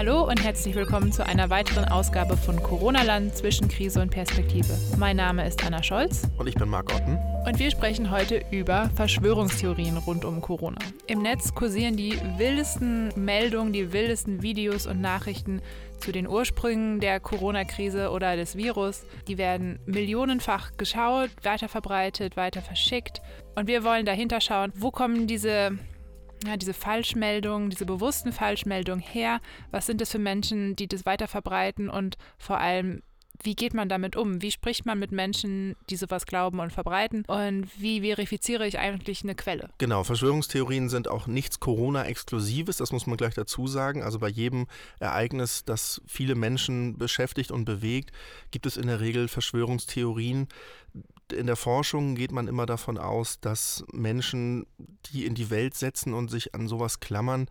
Hallo und herzlich willkommen zu einer weiteren Ausgabe von Corona-Land zwischen Krise und Perspektive. Mein Name ist Anna Scholz. Und ich bin Marc Otten. Und wir sprechen heute über Verschwörungstheorien rund um Corona. Im Netz kursieren die wildesten Meldungen, die wildesten Videos und Nachrichten zu den Ursprüngen der Corona-Krise oder des Virus. Die werden millionenfach geschaut, weiterverbreitet, weiter verschickt. Und wir wollen dahinter schauen, wo kommen diese ja, diese Falschmeldungen, diese bewussten Falschmeldungen her? Was sind das für Menschen, die das weiter verbreiten und vor allem, wie geht man damit um? Wie spricht man mit Menschen, die sowas glauben und verbreiten? Und wie verifiziere ich eigentlich eine Quelle? Genau, Verschwörungstheorien sind auch nichts Corona-Exklusives, das muss man gleich dazu sagen. Also bei jedem Ereignis, das viele Menschen beschäftigt und bewegt, gibt es in der Regel Verschwörungstheorien in der Forschung geht man immer davon aus, dass Menschen die in die Welt setzen und sich an sowas klammern,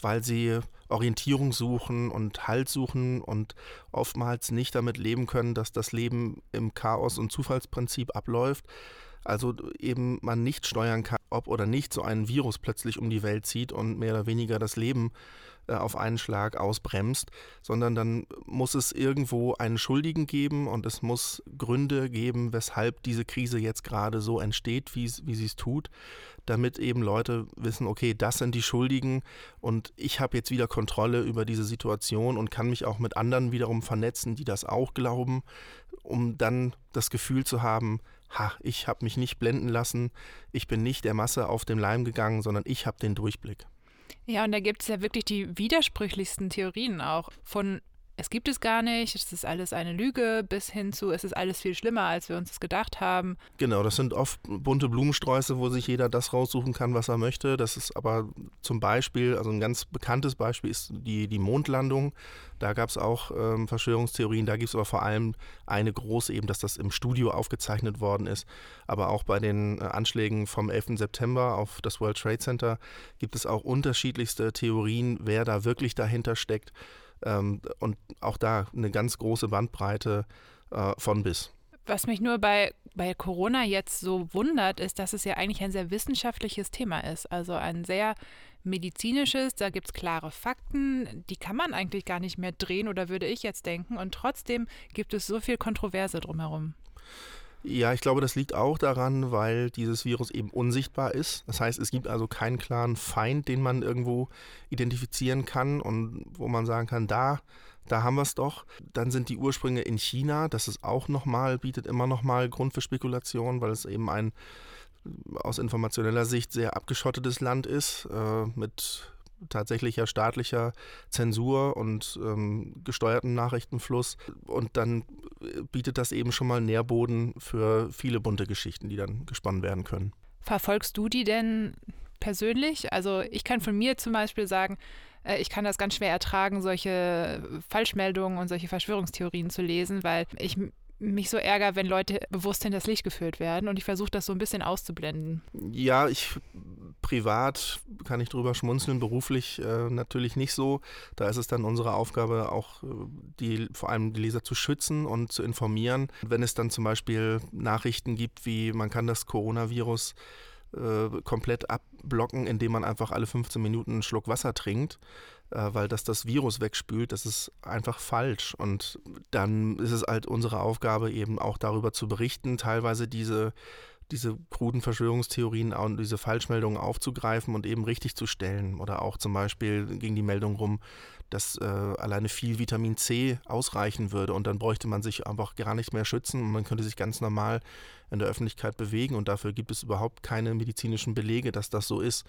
weil sie Orientierung suchen und Halt suchen und oftmals nicht damit leben können, dass das Leben im Chaos und Zufallsprinzip abläuft. Also eben man nicht steuern kann, ob oder nicht so ein Virus plötzlich um die Welt zieht und mehr oder weniger das Leben auf einen Schlag ausbremst, sondern dann muss es irgendwo einen Schuldigen geben und es muss Gründe geben, weshalb diese Krise jetzt gerade so entsteht, wie sie es tut, damit eben Leute wissen, okay, das sind die Schuldigen und ich habe jetzt wieder Kontrolle über diese Situation und kann mich auch mit anderen wiederum vernetzen, die das auch glauben, um dann das Gefühl zu haben, ha, ich habe mich nicht blenden lassen, ich bin nicht der Masse auf dem Leim gegangen, sondern ich habe den Durchblick. Ja, und da gibt es ja wirklich die widersprüchlichsten Theorien auch von es gibt es gar nicht, es ist alles eine Lüge, bis hin zu, es ist alles viel schlimmer, als wir uns das gedacht haben. Genau, das sind oft bunte Blumensträuße, wo sich jeder das raussuchen kann, was er möchte. Das ist aber zum Beispiel, also ein ganz bekanntes Beispiel ist die, die Mondlandung. Da gab es auch ähm, Verschwörungstheorien, da gibt es aber vor allem eine große, eben, dass das im Studio aufgezeichnet worden ist. Aber auch bei den äh, Anschlägen vom 11. September auf das World Trade Center gibt es auch unterschiedlichste Theorien, wer da wirklich dahinter steckt. Ähm, und auch da eine ganz große Bandbreite äh, von bis. Was mich nur bei, bei Corona jetzt so wundert, ist, dass es ja eigentlich ein sehr wissenschaftliches Thema ist. Also ein sehr medizinisches, da gibt es klare Fakten, die kann man eigentlich gar nicht mehr drehen oder würde ich jetzt denken. Und trotzdem gibt es so viel Kontroverse drumherum. Ja, ich glaube, das liegt auch daran, weil dieses Virus eben unsichtbar ist. Das heißt, es gibt also keinen klaren Feind, den man irgendwo identifizieren kann und wo man sagen kann, da, da haben wir es doch. Dann sind die Ursprünge in China. Das ist auch nochmal, bietet immer nochmal Grund für Spekulation, weil es eben ein aus informationeller Sicht sehr abgeschottetes Land ist, äh, mit tatsächlicher staatlicher Zensur und ähm, gesteuerten Nachrichtenfluss. Und dann bietet das eben schon mal Nährboden für viele bunte Geschichten, die dann gesponnen werden können. Verfolgst du die denn persönlich? Also ich kann von mir zum Beispiel sagen, äh, ich kann das ganz schwer ertragen, solche Falschmeldungen und solche Verschwörungstheorien zu lesen, weil ich mich so ärgere, wenn Leute bewusst hinters Licht geführt werden und ich versuche das so ein bisschen auszublenden. Ja, ich privat kann ich drüber schmunzeln, beruflich äh, natürlich nicht so. Da ist es dann unsere Aufgabe, auch äh, die, vor allem die Leser zu schützen und zu informieren. Wenn es dann zum Beispiel Nachrichten gibt, wie man kann das Coronavirus äh, komplett abblocken, indem man einfach alle 15 Minuten einen Schluck Wasser trinkt, äh, weil das das Virus wegspült, das ist einfach falsch. Und dann ist es halt unsere Aufgabe, eben auch darüber zu berichten, teilweise diese diese kruden Verschwörungstheorien und diese Falschmeldungen aufzugreifen und eben richtig zu stellen. Oder auch zum Beispiel ging die Meldung rum, dass äh, alleine viel Vitamin C ausreichen würde und dann bräuchte man sich einfach gar nicht mehr schützen und man könnte sich ganz normal in der Öffentlichkeit bewegen und dafür gibt es überhaupt keine medizinischen Belege, dass das so ist.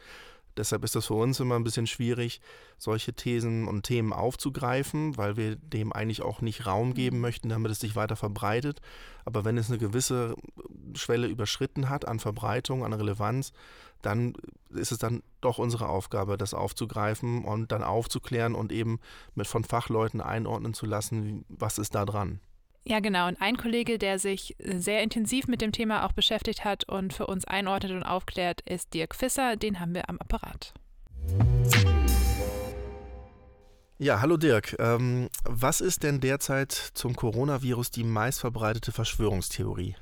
Deshalb ist das für uns immer ein bisschen schwierig, solche Thesen und Themen aufzugreifen, weil wir dem eigentlich auch nicht Raum geben mhm. möchten, damit es sich weiter verbreitet. Aber wenn es eine gewisse Schwelle überschritten hat an Verbreitung, an Relevanz, dann ist es dann doch unsere Aufgabe, das aufzugreifen und dann aufzuklären und eben mit von Fachleuten einordnen zu lassen, was ist da dran. Ja, genau. Und ein Kollege, der sich sehr intensiv mit dem Thema auch beschäftigt hat und für uns einordnet und aufklärt, ist Dirk Fisser. Den haben wir am Apparat. Ja, hallo Dirk. Ähm, was ist denn derzeit zum Coronavirus die meistverbreitete Verschwörungstheorie?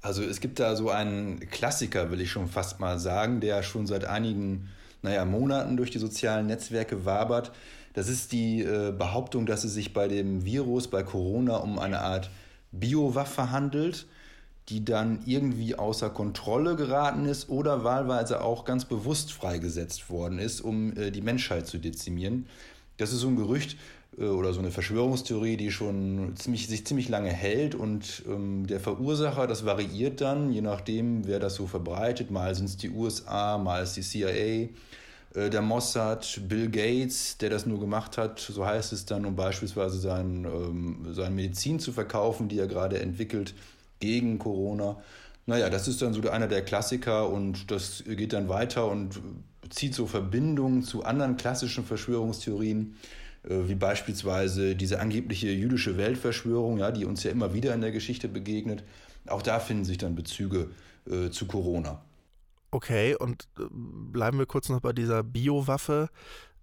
Also es gibt da so einen Klassiker, will ich schon fast mal sagen, der schon seit einigen naja, Monaten durch die sozialen Netzwerke wabert. Das ist die äh, Behauptung, dass es sich bei dem Virus, bei Corona, um eine Art Biowaffe handelt, die dann irgendwie außer Kontrolle geraten ist oder wahlweise auch ganz bewusst freigesetzt worden ist, um äh, die Menschheit zu dezimieren. Das ist so ein Gerücht oder so eine Verschwörungstheorie, die schon ziemlich, sich ziemlich lange hält und ähm, der Verursacher, das variiert dann, je nachdem, wer das so verbreitet. Mal sind es die USA, mal ist die CIA, äh, der Mossad, Bill Gates, der das nur gemacht hat, so heißt es dann, um beispielsweise sein, ähm, seine Medizin zu verkaufen, die er gerade entwickelt gegen Corona. Naja, das ist dann so einer der Klassiker und das geht dann weiter und zieht so Verbindungen zu anderen klassischen Verschwörungstheorien, äh, wie beispielsweise diese angebliche jüdische Weltverschwörung, ja, die uns ja immer wieder in der Geschichte begegnet. Auch da finden sich dann Bezüge äh, zu Corona. Okay, und äh, bleiben wir kurz noch bei dieser Biowaffe.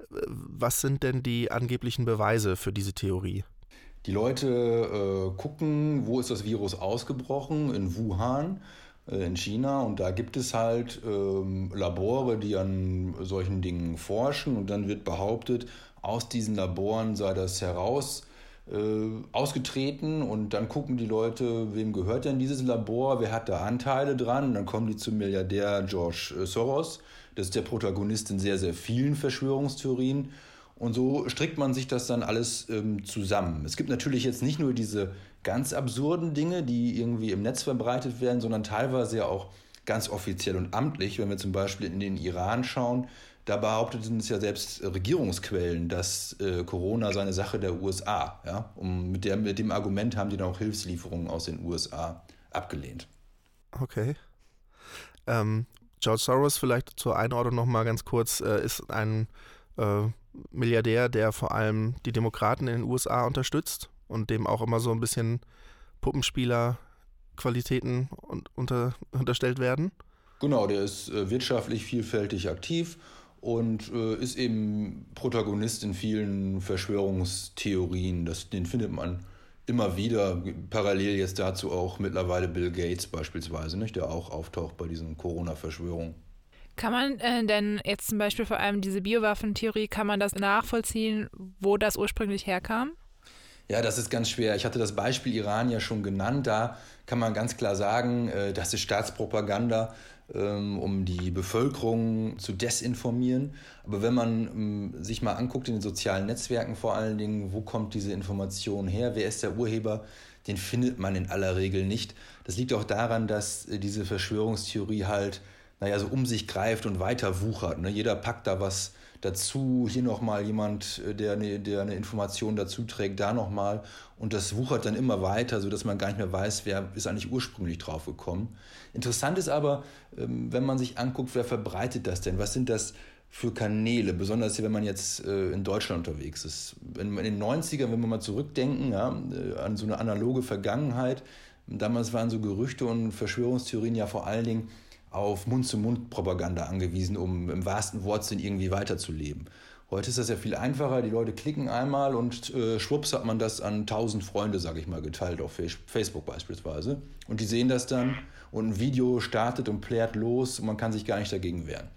Was sind denn die angeblichen Beweise für diese Theorie? Die Leute äh, gucken, wo ist das Virus ausgebrochen? In Wuhan, äh, in China. Und da gibt es halt ähm, Labore, die an solchen Dingen forschen. Und dann wird behauptet, aus diesen Laboren sei das heraus äh, ausgetreten. Und dann gucken die Leute, wem gehört denn dieses Labor? Wer hat da Anteile dran? Und dann kommen die zum Milliardär George äh, Soros. Das ist der Protagonist in sehr, sehr vielen Verschwörungstheorien. Und so strickt man sich das dann alles ähm, zusammen. Es gibt natürlich jetzt nicht nur diese ganz absurden Dinge, die irgendwie im Netz verbreitet werden, sondern teilweise ja auch ganz offiziell und amtlich. Wenn wir zum Beispiel in den Iran schauen, da behaupteten es ja selbst Regierungsquellen, dass äh, Corona sei eine Sache der USA. Ja? Und mit, der, mit dem Argument haben die dann auch Hilfslieferungen aus den USA abgelehnt. Okay. Ähm, George Soros, vielleicht zur Einordnung nochmal ganz kurz, äh, ist ein äh, Milliardär, der vor allem die Demokraten in den USA unterstützt und dem auch immer so ein bisschen Puppenspieler-Qualitäten unter, unterstellt werden. Genau, der ist äh, wirtschaftlich vielfältig aktiv und äh, ist eben Protagonist in vielen Verschwörungstheorien. Das, den findet man immer wieder. Parallel jetzt dazu auch mittlerweile Bill Gates beispielsweise, nicht, der auch auftaucht bei diesen Corona-Verschwörungen. Kann man äh, denn jetzt zum Beispiel vor allem diese Biowaffentheorie, kann man das nachvollziehen, wo das ursprünglich herkam? Ja, das ist ganz schwer. Ich hatte das Beispiel Iran ja schon genannt. Da kann man ganz klar sagen, äh, das ist Staatspropaganda, um die Bevölkerung zu desinformieren. Aber wenn man ähm, sich mal anguckt in den sozialen Netzwerken vor allen Dingen, wo kommt diese Information her, wer ist der Urheber, den findet man in aller Regel nicht. Das liegt auch daran, dass äh, diese Verschwörungstheorie halt naja, so um sich greift und weiter wuchert. Ne? Jeder packt da was dazu, hier nochmal jemand, äh, der eine, der eine Information dazu trägt, da nochmal. Und das wuchert dann immer weiter, sodass man gar nicht mehr weiß, wer ist eigentlich ursprünglich drauf gekommen. Interessant ist aber, ähm, wenn man sich anguckt, wer verbreitet das denn? Was sind das für Kanäle? Besonders wenn man jetzt äh, in Deutschland unterwegs ist. In den 90ern, wenn wir mal zurückdenken, ja, äh, an so eine analoge Vergangenheit, damals waren so Gerüchte und Verschwörungstheorien ja vor allen Dingen auf Mund-zu-Mund-Propaganda angewiesen, um im wahrsten Wortsinn irgendwie weiterzuleben. Heute ist das ja viel einfacher. Die Leute klicken einmal und äh, schwupps hat man das an tausend Freunde, sage ich mal, geteilt auf Facebook beispielsweise. Und die sehen das dann und ein Video startet und plärt los und man kann sich gar nicht dagegen wehren.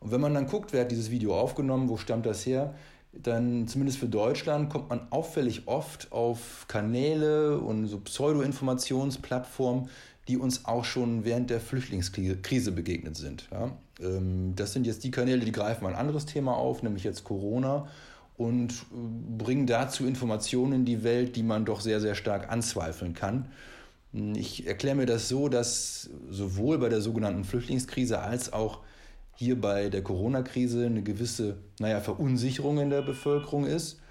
Und wenn man dann guckt, wer hat dieses Video aufgenommen, wo stammt das her, dann zumindest für Deutschland kommt man auffällig oft auf Kanäle und so Pseudo-Informationsplattformen, die uns auch schon während der Flüchtlingskrise begegnet sind. Ja? Ähm, das sind jetzt die Kanäle, die greifen ein anderes Thema auf, nämlich jetzt Corona und äh, bringen dazu Informationen in die Welt, die man doch sehr, sehr stark anzweifeln kann. Ich erkläre mir das so, dass sowohl bei der sogenannten Flüchtlingskrise als auch hier bei der Corona-Krise eine gewisse naja, Verunsicherung in der Bevölkerung ist.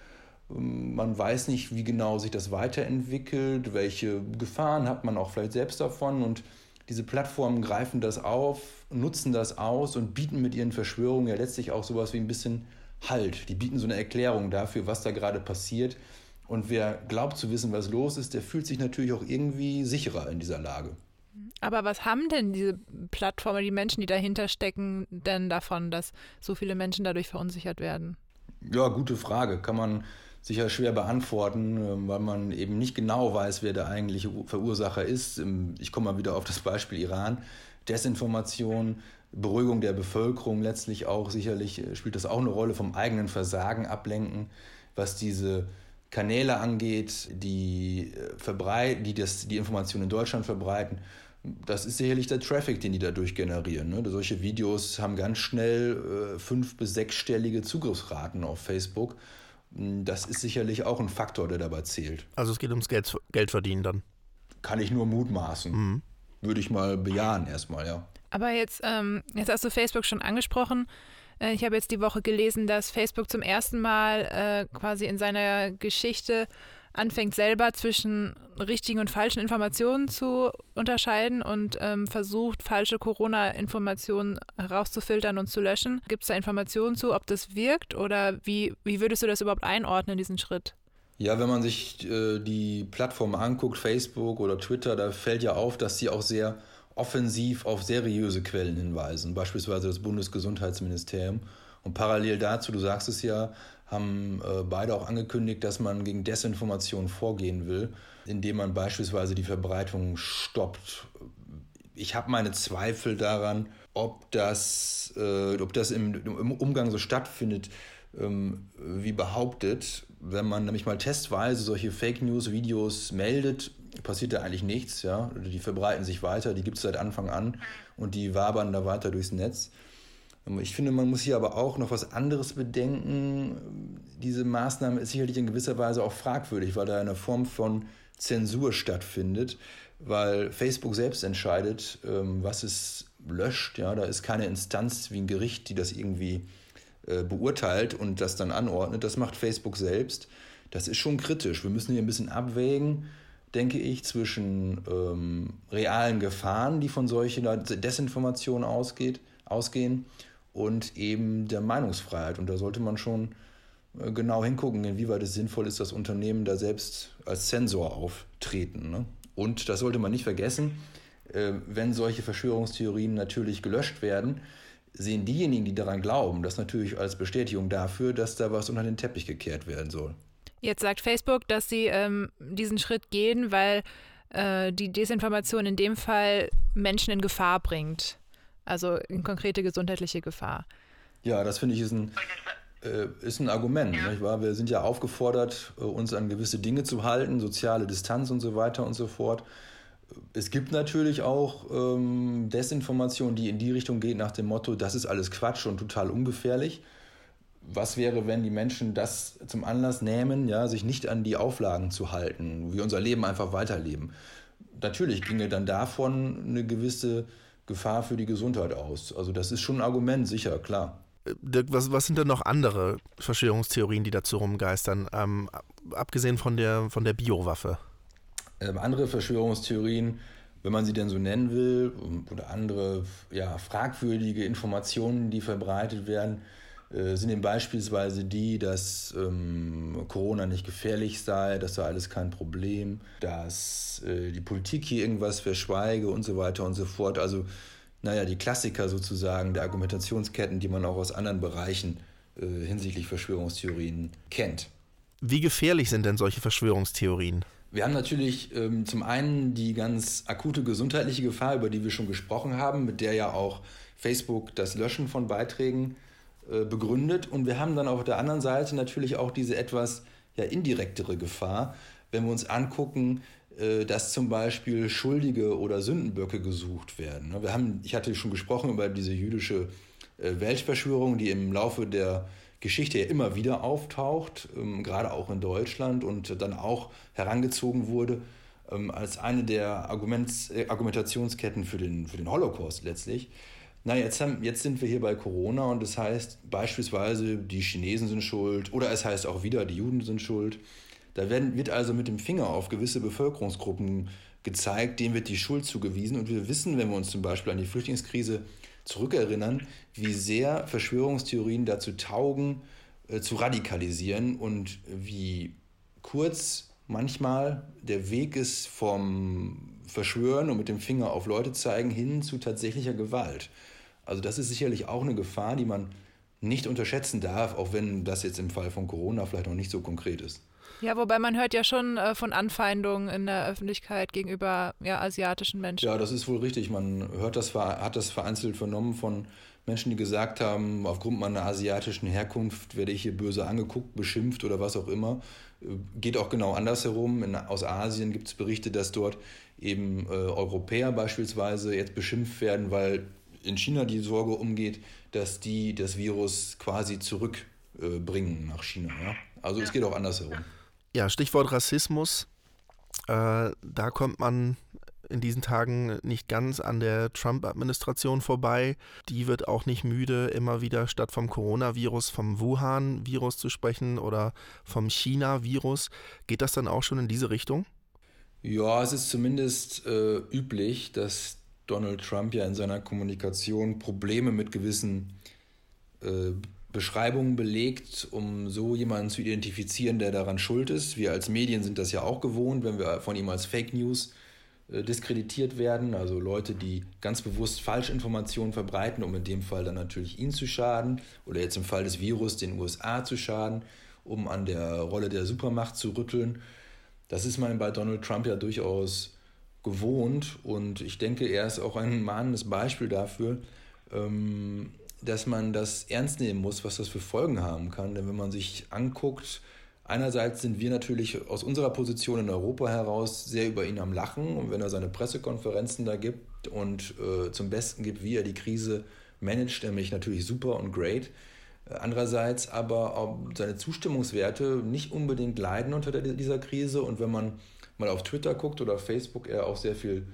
Man weiß nicht, wie genau sich das weiterentwickelt, welche Gefahren hat man auch vielleicht selbst davon. Und diese Plattformen greifen das auf, nutzen das aus und bieten mit ihren Verschwörungen ja letztlich auch sowas wie ein bisschen Halt. Die bieten so eine Erklärung dafür, was da gerade passiert. Und wer glaubt zu wissen, was los ist, der fühlt sich natürlich auch irgendwie sicherer in dieser Lage. Aber was haben denn diese Plattformen, die Menschen, die dahinter stecken, denn davon, dass so viele Menschen dadurch verunsichert werden? Ja, gute Frage. Kann man sicher schwer beantworten, ähm, weil man eben nicht genau weiß, wer der eigentliche Verursacher ist. Ähm, ich komme mal wieder auf das Beispiel Iran. Desinformation Beruhigung der Bevölkerung letztlich auch sicherlich äh, spielt das auch eine Rolle vom eigenen Versagen ablenken, was diese Kanäle angeht, die, äh, verbreit, die das, die Informationen in Deutschland verbreiten. Das ist sicherlich der Traffic, den die dadurch generieren. Ne? Solche Videos haben ganz schnell äh, fünf- bis sechsstellige Zugriffsraten auf Facebook. Hm, das ist sicherlich auch ein Faktor, der dabei zählt. Also es geht ums Geld, Geld verdienen dann. Kann ich nur mutmaßen. Mhm. Würde ich mal bejahen erstmal, ja. Aber jetzt, ähm, jetzt hast du Facebook schon angesprochen. Äh, ich habe jetzt die Woche gelesen, dass Facebook zum ersten Mal äh, quasi in seiner Geschichte anfängt selber zwischen richtigen und falschen Informationen zu unterscheiden und ähm, versucht, falsche Corona-Informationen herauszufiltern und zu löschen. Gibt es da Informationen zu, ob das wirkt oder wie, wie würdest du das überhaupt einordnen, diesen Schritt? Ja, wenn man sich äh, die Plattform anguckt, Facebook oder Twitter, da fällt ja auf, dass sie auch sehr offensiv auf seriöse Quellen hinweisen, beispielsweise das Bundesgesundheitsministerium. Und parallel dazu, du sagst es ja, haben äh, beide auch angekündigt, dass man gegen Desinformation vorgehen will, indem man beispielsweise die Verbreitung stoppt. Ich habe meine Zweifel daran, ob das, äh, ob das im, im, Umgang so stattfindet, ähm, wie behauptet. Wenn man nämlich mal testweise solche Fake News-Videos meldet, passiert da eigentlich nichts. Ja? Die verbreiten sich weiter, die gibt es seit Anfang an und die wabern da weiter durchs Netz. Ähm, ich finde, man muss hier aber auch noch was anderes bedenken. Diese Maßnahme ist sicherlich in gewisser Weise auch fragwürdig, weil da eine Form von Zensur stattfindet, weil Facebook selbst entscheidet, ähm, was es löscht. Ja, da ist keine Instanz wie ein Gericht, die das irgendwie äh, beurteilt und das dann anordnet. Das macht Facebook selbst. Das ist schon kritisch. Wir müssen hier ein bisschen abwägen, denke ich, zwischen ähm, realen Gefahren, die von solcher Desinformation ausgeht, ausgehen und eben der Meinungsfreiheit. Und da sollte man schon äh, genau hingucken, inwieweit es sinnvoll ist, dass Unternehmen da selbst als Sensor auftreten. Ne? Und das sollte man nicht vergessen, äh, wenn solche Verschwörungstheorien natürlich gelöscht werden, sehen diejenigen, die daran glauben, das natürlich als Bestätigung dafür, dass da was unter den Teppich gekehrt werden soll. Jetzt sagt Facebook, dass sie ähm, diesen Schritt gehen, weil äh, die Desinformation in dem Fall Menschen in Gefahr bringt also in konkrete gesundheitliche Gefahr. Ja, das finde ich ist ein, äh, ist ein Argument. Ja. Nicht wahr? Wir sind ja aufgefordert, äh, uns an gewisse Dinge zu halten, soziale Distanz und so weiter und so fort. Es gibt natürlich auch ähm, Desinformation, die in die Richtung geht, nach dem Motto, das ist alles Quatsch und total ungefährlich. Was wäre, wenn die Menschen das zum Anlass nehmen, ja, sich nicht an die Auflagen zu halten, wir unser Leben einfach weiterleben? Natürlich ginge dann davon eine gewisse Gefahr für die Gesundheit aus. Also das ist schon ein Argument, sicher, klar. Dirk, was, was sind denn noch andere Verschwörungstheorien, die dazu rumgeistern, ähm, abgesehen von der, von der Biowaffe? Ähm, andere Verschwörungstheorien, wenn man sie denn so nennen will, oder andere ja, fragwürdige Informationen, die verbreitet werden, äh, sind eben beispielsweise die, dass ähm, Corona nicht gefährlich sei, das sei alles kein Problem, dass äh, die Politik hier irgendwas verschweige und so weiter und so fort. Also, naja, die Klassiker sozusagen der Argumentationsketten, die man auch aus anderen Bereichen äh, hinsichtlich Verschwörungstheorien kennt. Wie gefährlich sind denn solche Verschwörungstheorien? Wir haben natürlich ähm, zum einen die ganz akute gesundheitliche Gefahr, über die wir schon gesprochen haben, mit der ja auch Facebook das Löschen von Beiträgen äh, begründet. Und wir haben dann auf der anderen Seite natürlich auch diese etwas ja, indirektere Gefahr, wenn wir uns angucken, äh, dass zum Beispiel Schuldige oder Sündenböcke gesucht werden. Ne, wir haben, ich hatte schon gesprochen über diese jüdische äh, Weltverschwörung, die im Laufe der Geschichte ja immer wieder auftaucht, ähm, gerade auch in Deutschland und dann auch herangezogen wurde ähm, als eine der Argumentationsketten für den, für den Holocaust letztlich. Na, jetzt, haben, jetzt sind wir hier bei Corona und das heißt beispielsweise, die Chinesen sind schuld oder es heißt auch wieder, die Juden sind schuld. Da werden, wird also mit dem Finger auf gewisse Bevölkerungsgruppen gezeigt, denen wird die Schuld zugewiesen. Und wir wissen, wenn wir uns zum Beispiel an die Flüchtlingskrise zurückerinnern, wie sehr Verschwörungstheorien dazu taugen, äh, zu radikalisieren und wie kurz manchmal der Weg ist vom Verschwören und mit dem Finger auf Leute zeigen hin zu tatsächlicher Gewalt. Also das ist sicherlich auch eine Gefahr, die man nicht unterschätzen darf, auch wenn das jetzt im Fall von Corona vielleicht noch nicht so konkret ist. Ja, wobei man hört ja schon äh, von Anfeindungen in der Öffentlichkeit gegenüber ja, asiatischen Menschen. Ja, das ist wohl richtig. Man hört das, hat das vereinzelt vernommen von Menschen, die gesagt haben, aufgrund meiner asiatischen Herkunft werde ich hier böse angeguckt, beschimpft oder was auch immer. Äh, geht auch genau andersherum. In, aus Asien gibt es Berichte, dass dort eben äh, Europäer beispielsweise jetzt beschimpft werden, weil in China die Sorge umgeht, dass die das Virus quasi zurückbringen äh, nach China. Ja? Also ja. es geht auch andersherum. Ja, Stichwort Rassismus. Äh, da kommt man in diesen Tagen nicht ganz an der Trump-Administration vorbei. Die wird auch nicht müde, immer wieder statt vom Coronavirus vom Wuhan-Virus zu sprechen oder vom China-Virus. Geht das dann auch schon in diese Richtung? Ja, es ist zumindest äh, üblich, dass Donald Trump ja in seiner Kommunikation Probleme mit gewissen äh, Beschreibungen belegt, um so jemanden zu identifizieren, der daran schuld ist. Wir als Medien sind das ja auch gewohnt, wenn wir von ihm als Fake News äh, diskreditiert werden, also Leute, die ganz bewusst Falschinformationen verbreiten, um in dem Fall dann natürlich ihn zu schaden oder jetzt im Fall des Virus den USA zu schaden, um an der Rolle der Supermacht zu rütteln. Das ist man bei Donald Trump ja durchaus gewohnt und ich denke, er ist auch ein mahnendes Beispiel dafür, ähm, dass man das ernst nehmen muss, was das für Folgen haben kann. Denn wenn man sich anguckt, einerseits sind wir natürlich aus unserer Position in Europa heraus sehr über ihn am Lachen und wenn er seine Pressekonferenzen da gibt und äh, zum Besten gibt, wie er die Krise managt, nämlich natürlich super und great. Andererseits aber seine Zustimmungswerte nicht unbedingt leiden unter dieser Krise und wenn man mal auf Twitter guckt oder Facebook, er auch sehr viel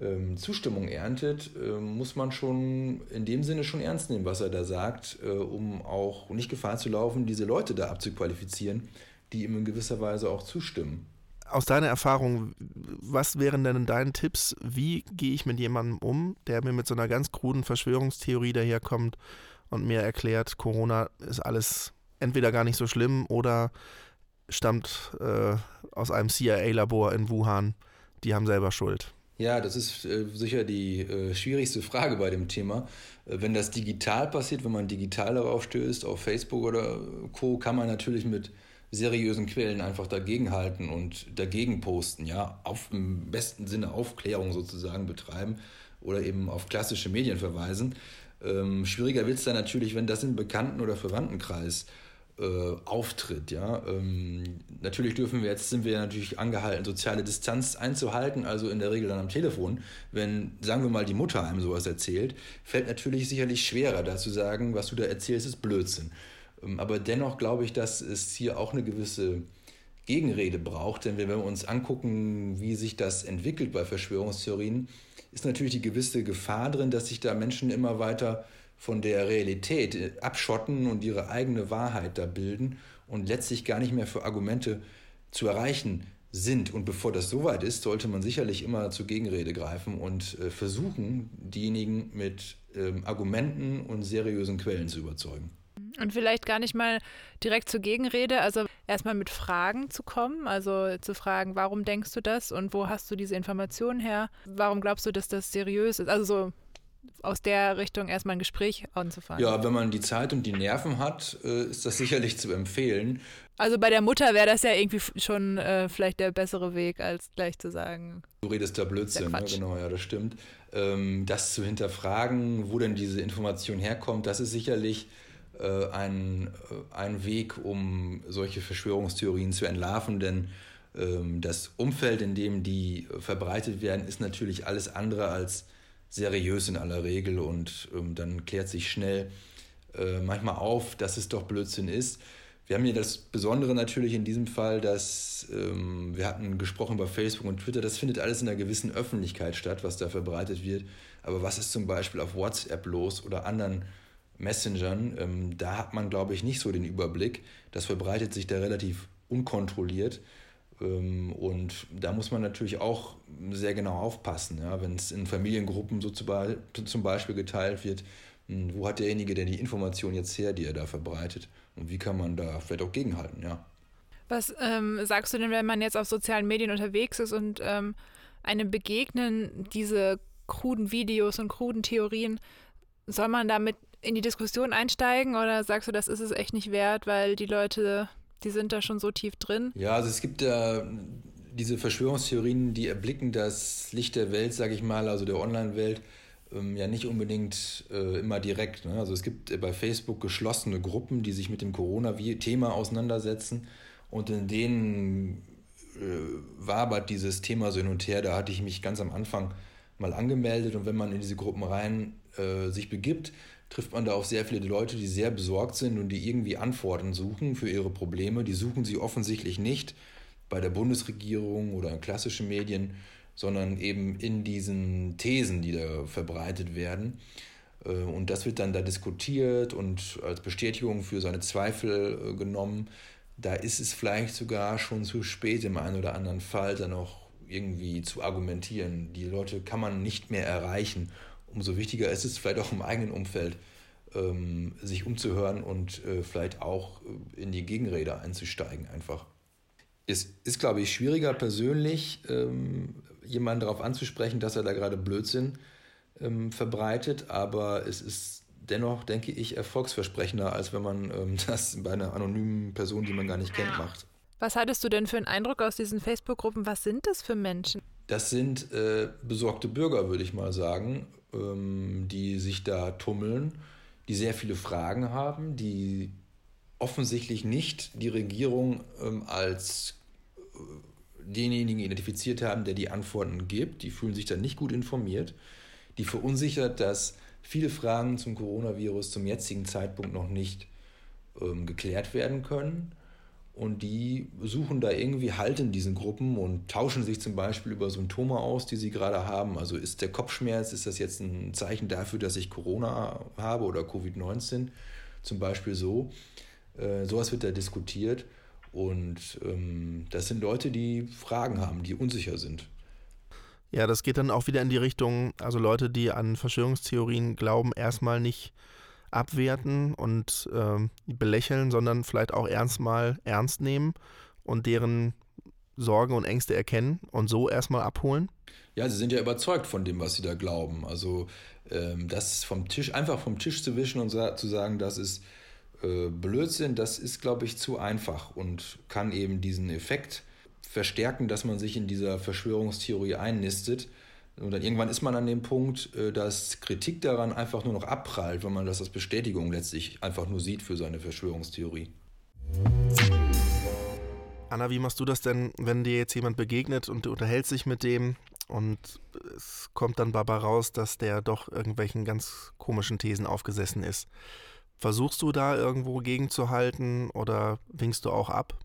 ähm, Zustimmung erntet, äh, muss man schon in dem Sinne schon ernst nehmen, was er da sagt, äh, um auch nicht Gefahr zu laufen, diese Leute da abzuqualifizieren, die ihm in gewisser Weise auch zustimmen. Aus deiner Erfahrung, was wären denn deine Tipps? Wie gehe ich mit jemandem um, der mir mit so einer ganz kruden Verschwörungstheorie daherkommt und mir erklärt, Corona ist alles entweder gar nicht so schlimm oder stammt äh, aus einem CIA-Labor in Wuhan. Die haben selber Schuld. Ja, das ist äh, sicher die äh, schwierigste Frage bei dem Thema. Äh, wenn das digital passiert, wenn man digital darauf stößt, auf Facebook oder Co., kann man natürlich mit seriösen Quellen einfach dagegenhalten und dagegen posten, ja, auf, im besten Sinne Aufklärung sozusagen betreiben oder eben auf klassische Medien verweisen. Ähm, schwieriger wird es dann natürlich, wenn das im Bekannten- oder Verwandtenkreis äh, auftritt. Ja? Ähm, natürlich dürfen wir jetzt, sind wir natürlich angehalten, soziale Distanz einzuhalten, also in der Regel dann am Telefon. Wenn, sagen wir mal, die Mutter einem sowas erzählt, fällt natürlich sicherlich schwerer, da zu sagen, was du da erzählst, ist Blödsinn. Ähm, aber dennoch glaube ich, dass es hier auch eine gewisse Gegenrede braucht, denn wenn wir uns angucken, wie sich das entwickelt bei Verschwörungstheorien, ist natürlich die gewisse Gefahr drin, dass sich da Menschen immer weiter von der Realität äh, abschotten und ihre eigene Wahrheit da bilden und letztlich gar nicht mehr für Argumente zu erreichen sind. Und bevor das soweit ist, sollte man sicherlich immer zur Gegenrede greifen und äh, versuchen, diejenigen mit ähm, Argumenten und seriösen Quellen zu überzeugen. Und vielleicht gar nicht mal direkt zur Gegenrede, also erstmal mit Fragen zu kommen, also zu fragen, warum denkst du das und wo hast du diese Informationen her? Warum glaubst du, dass das seriös ist? Also so aus der Richtung erstmal ein Gespräch anzufangen. Ja, wenn man die Zeit und die Nerven hat, äh, ist das sicherlich zu empfehlen. Also bei der Mutter wäre das ja irgendwie schon äh, vielleicht der bessere Weg, als gleich zu sagen. Du redest da Blödsinn, ne? genau, ja, das stimmt. Ähm, das zu hinterfragen, wo denn diese Information herkommt, das ist sicherlich ein, äh, ein Weg, um solche Verschwörungstheorien zu entlarven, denn ähm, das Umfeld, in dem die verbreitet werden, ist natürlich alles andere als seriös in aller Regel und ähm, dann klärt sich schnell äh, manchmal auf, dass es doch Blödsinn ist. Wir haben hier das Besondere natürlich in diesem Fall, dass ähm, wir hatten gesprochen über Facebook und Twitter, das findet alles in einer gewissen Öffentlichkeit statt, was da verbreitet wird. Aber was ist zum Beispiel auf WhatsApp los oder anderen Messengern? Ähm, da hat man, glaube ich, nicht so den Überblick. Das verbreitet sich da relativ unkontrolliert. Ähm, und da muss man natürlich auch sehr genau aufpassen, ja? wenn es in Familiengruppen so zum Beispiel geteilt wird, hm, wo hat derjenige denn die Information jetzt her, die er da verbreitet und wie kann man da vielleicht auch gegenhalten, ja. Was ähm, sagst du denn, wenn man jetzt auf sozialen Medien unterwegs ist und ähm, einem begegnen diese kruden Videos und kruden Theorien, soll man damit in die Diskussion einsteigen oder sagst du, das ist es echt nicht wert, weil die Leute, die sind da schon so tief drin? Ja, also es gibt ja diese Verschwörungstheorien, die erblicken das Licht der Welt, sage ich mal, also der Online-Welt, ähm, ja nicht unbedingt äh, immer direkt. Ne? Also es gibt äh, bei Facebook geschlossene Gruppen, die sich mit dem Corona-Thema auseinandersetzen und in denen äh, wabert dieses Thema so hin und her. Da hatte ich mich ganz am Anfang mal angemeldet und wenn man in diese Gruppen rein äh, sich begibt, trifft man da auf sehr viele Leute, die sehr besorgt sind und die irgendwie Antworten suchen für ihre Probleme. Die suchen sie offensichtlich nicht bei der Bundesregierung oder in klassischen Medien, sondern eben in diesen Thesen, die da verbreitet werden. Äh, und das wird dann da diskutiert und als Bestätigung für seine Zweifel äh, genommen. Da ist es vielleicht sogar schon zu spät im einen oder anderen Fall dann noch irgendwie zu argumentieren. Die Leute kann man nicht mehr erreichen. Umso wichtiger ist es vielleicht auch im eigenen Umfeld, ähm, sich umzuhören und äh, vielleicht auch in die Gegenrede einzusteigen einfach. Es ist, glaube ich, schwieriger persönlich, ähm, jemanden darauf anzusprechen, dass er da gerade Blödsinn ähm, verbreitet, aber es ist dennoch, denke ich, erfolgsversprechender, als wenn man ähm, das bei einer anonymen Person, die man gar nicht kennt, macht. Was hattest du denn für einen Eindruck aus diesen Facebook-Gruppen? Was sind das für Menschen? Das sind äh, besorgte Bürger, würde ich mal sagen, die sich da tummeln, die sehr viele Fragen haben, die offensichtlich nicht die Regierung ähm, als äh, denjenigen identifiziert haben, der die Antworten gibt. Die fühlen sich dann nicht gut informiert. Die verunsichert, dass viele Fragen zum Coronavirus zum jetzigen Zeitpunkt noch nicht ähm, geklärt werden können. Und die suchen da irgendwie Halt in diesen Gruppen und tauschen sich zum Beispiel über Symptome aus, die sie gerade haben. Also ist der Kopfschmerz, ist das jetzt ein Zeichen dafür, dass ich Corona habe oder Covid-19? Zum Beispiel so. Äh, sowas wird da diskutiert. Und ähm, das sind Leute, die Fragen haben, die unsicher sind. Ja, das geht dann auch wieder in die Richtung, also Leute, die an Verschwörungstheorien glauben, erstmal nicht abwerten und äh, belächeln, sondern vielleicht auch erstmal ernst nehmen und deren Sorgen und Ängste erkennen und so erstmal abholen? Ja, sie sind ja überzeugt von dem, was sie da glauben. Also ähm, das vom Tisch, einfach vom Tisch zu wischen und sa zu sagen, das ist äh, Blödsinn, das ist, glaube ich, zu einfach und kann eben diesen Effekt verstärken, dass man sich in dieser Verschwörungstheorie einnistet. Und dann irgendwann ist man an dem Punkt, äh, dass Kritik daran einfach nur noch abprallt, wenn man das als Bestätigung letztlich einfach nur sieht für seine Verschwörungstheorie. Anna, wie machst du das denn, wenn dir jetzt jemand begegnet und du unterhältst dich mit dem und es kommt dann dabei raus, dass der doch irgendwelchen ganz komischen Thesen aufgesessen ist? Versuchst du da irgendwo gegenzuhalten oder winkst du auch ab?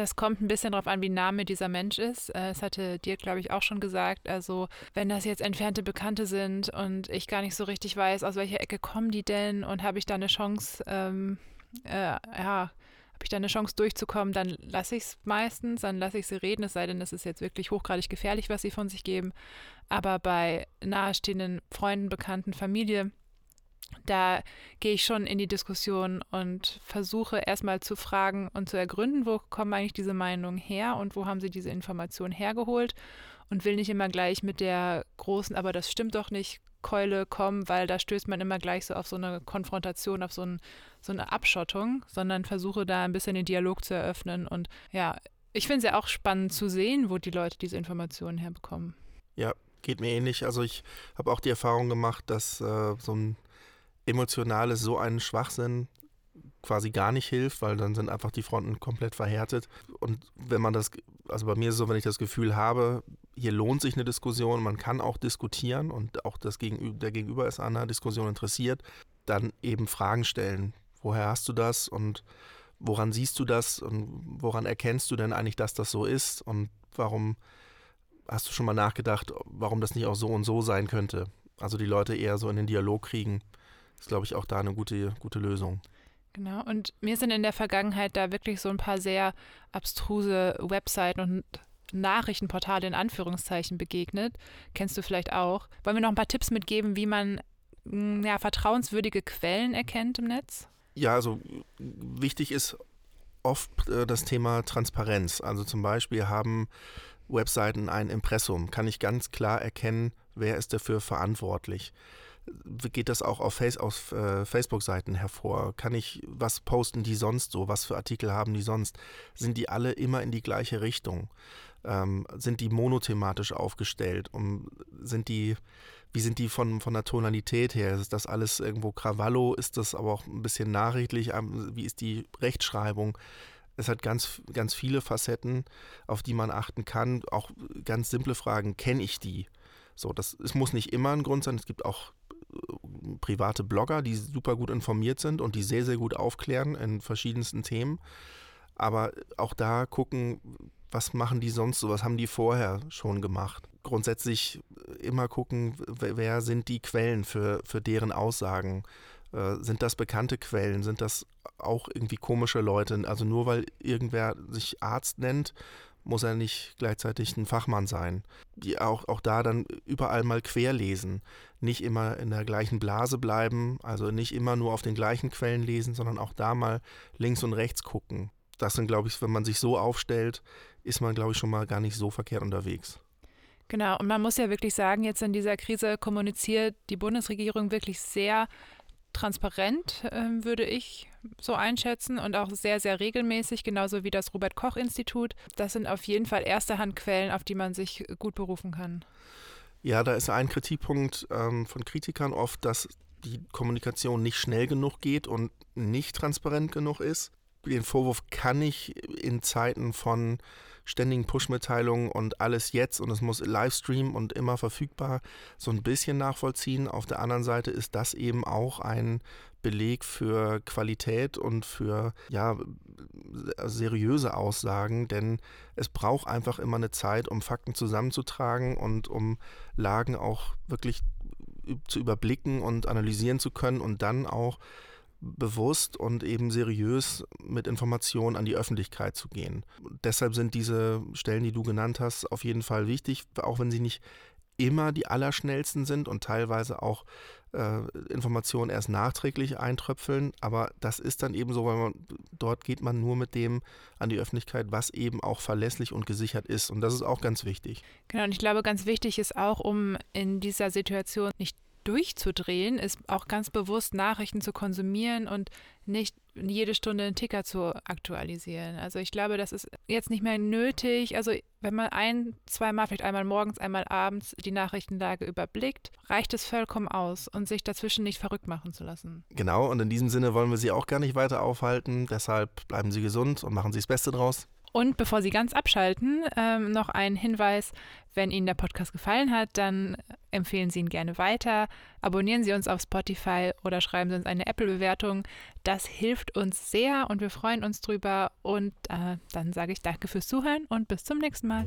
Das kommt ein bisschen darauf an, wie Name dieser Mensch ist. Äh, es hatte dir, glaube ich, auch schon gesagt. Also, wenn das jetzt entfernte Bekannte sind und ich gar nicht so richtig weiß, aus welcher Ecke kommen die denn und habe ich da eine Chance, ähm, äh, ja, habe ich da eine Chance durchzukommen, dann lasse ich es meistens, dann lasse ich sie reden, es sei denn, es ist jetzt wirklich hochgradig gefährlich, was sie von sich geben. Aber bei nahestehenden Freunden, Bekannten, Familie, da gehe ich schon in die Diskussion und versuche erstmal zu fragen und zu ergründen, wo kommen eigentlich diese Meinungen her und wo haben sie diese Informationen hergeholt und will nicht immer gleich mit der großen, aber das stimmt doch nicht, Keule kommen, weil da stößt man immer gleich so auf so eine Konfrontation, auf so, ein, so eine Abschottung, sondern versuche da ein bisschen den Dialog zu eröffnen und ja, ich finde es ja auch spannend zu sehen, wo die Leute diese Informationen herbekommen. Ja, geht mir ähnlich. Also ich habe auch die Erfahrung gemacht, dass äh, so ein emotionales so einen Schwachsinn quasi gar nicht hilft, weil dann sind einfach die Fronten komplett verhärtet. Und wenn man das, also bei mir ist es so, wenn ich das Gefühl habe, hier lohnt sich eine Diskussion, man kann auch diskutieren und auch das Gegenüber, der Gegenüber ist an einer Diskussion interessiert, dann eben Fragen stellen. Woher hast du das und woran siehst du das und woran erkennst du denn eigentlich, dass das so ist und warum hast du schon mal nachgedacht, warum das nicht auch so und so sein könnte? Also die Leute eher so in den Dialog kriegen ist, glaube ich, auch da eine gute, gute Lösung. Genau, und mir sind in der Vergangenheit da wirklich so ein paar sehr abstruse Webseiten und Nachrichtenportale in Anführungszeichen begegnet. Kennst du vielleicht auch. Wollen wir noch ein paar Tipps mitgeben, wie man mm, ja, vertrauenswürdige Quellen erkennt im Netz? Ja, also wichtig ist oft äh, das Thema Transparenz. Also zum Beispiel haben Webseiten ein Impressum, kann ich ganz klar erkennen, wer ist dafür verantwortlich. Geht das auch auf, Face, auf äh, Facebook-Seiten hervor? Kann ich was posten, die sonst so? Was für Artikel haben die sonst? Sind die alle immer in die gleiche Richtung? Ähm, sind die monothematisch aufgestellt? Um, sind die, wie sind die von, von der Tonalität her? Ist das alles irgendwo Krawallo? Ist das aber auch ein bisschen nachrichtlich? Ähm, wie ist die Rechtschreibung? Es hat ganz, ganz viele Facetten, auf die man achten kann. Auch ganz simple Fragen, kenne ich die? So, das es muss nicht immer ein Grund sein. Es gibt auch private Blogger, die super gut informiert sind und die sehr, sehr gut aufklären in verschiedensten Themen. Aber auch da gucken, was machen die sonst so, was haben die vorher schon gemacht. Grundsätzlich immer gucken, wer sind die Quellen für, für deren Aussagen. Äh, sind das bekannte Quellen? Sind das auch irgendwie komische Leute? Also nur weil irgendwer sich Arzt nennt, muss er nicht gleichzeitig ein Fachmann sein. Die auch, auch da dann überall mal querlesen. Nicht immer in der gleichen Blase bleiben, also nicht immer nur auf den gleichen Quellen lesen, sondern auch da mal links und rechts gucken. Das sind, glaube ich, wenn man sich so aufstellt, ist man, glaube ich, schon mal gar nicht so verkehrt unterwegs. Genau, und man muss ja wirklich sagen, jetzt in dieser Krise kommuniziert die Bundesregierung wirklich sehr transparent, äh, würde ich so einschätzen und auch sehr, sehr regelmäßig, genauso wie das Robert Koch Institut. Das sind auf jeden Fall erste Handquellen, auf die man sich gut berufen kann. Ja, da ist ein Kritikpunkt ähm, von Kritikern oft, dass die Kommunikation nicht schnell genug geht und nicht transparent genug ist. Den Vorwurf kann ich in Zeiten von ständigen Push-Mitteilungen und alles jetzt und es muss Livestream und immer verfügbar so ein bisschen nachvollziehen. Auf der anderen Seite ist das eben auch ein Beleg für Qualität und für ja, seriöse Aussagen, denn es braucht einfach immer eine Zeit, um Fakten zusammenzutragen und um Lagen auch wirklich zu überblicken und analysieren zu können und dann auch bewusst und eben seriös mit Informationen an die Öffentlichkeit zu gehen. Deshalb sind diese Stellen, die du genannt hast, auf jeden Fall wichtig, auch wenn sie nicht immer die allerschnellsten sind und teilweise auch äh, Informationen erst nachträglich eintröpfeln. Aber das ist dann eben so, weil man dort geht man nur mit dem an die Öffentlichkeit, was eben auch verlässlich und gesichert ist. Und das ist auch ganz wichtig. Genau, und ich glaube, ganz wichtig ist auch, um in dieser Situation nicht durchzudrehen, ist auch ganz bewusst Nachrichten zu konsumieren und nicht jede Stunde einen Ticker zu aktualisieren. Also ich glaube, das ist jetzt nicht mehr nötig. Also wenn man ein, zweimal, vielleicht einmal morgens, einmal abends die Nachrichtenlage überblickt, reicht es vollkommen aus und sich dazwischen nicht verrückt machen zu lassen. Genau, und in diesem Sinne wollen wir Sie auch gar nicht weiter aufhalten. Deshalb bleiben Sie gesund und machen Sie das Beste draus. Und bevor Sie ganz abschalten, ähm, noch ein Hinweis, wenn Ihnen der Podcast gefallen hat, dann empfehlen Sie ihn gerne weiter, abonnieren Sie uns auf Spotify oder schreiben Sie uns eine Apple-Bewertung. Das hilft uns sehr und wir freuen uns drüber. Und äh, dann sage ich danke fürs Zuhören und bis zum nächsten Mal.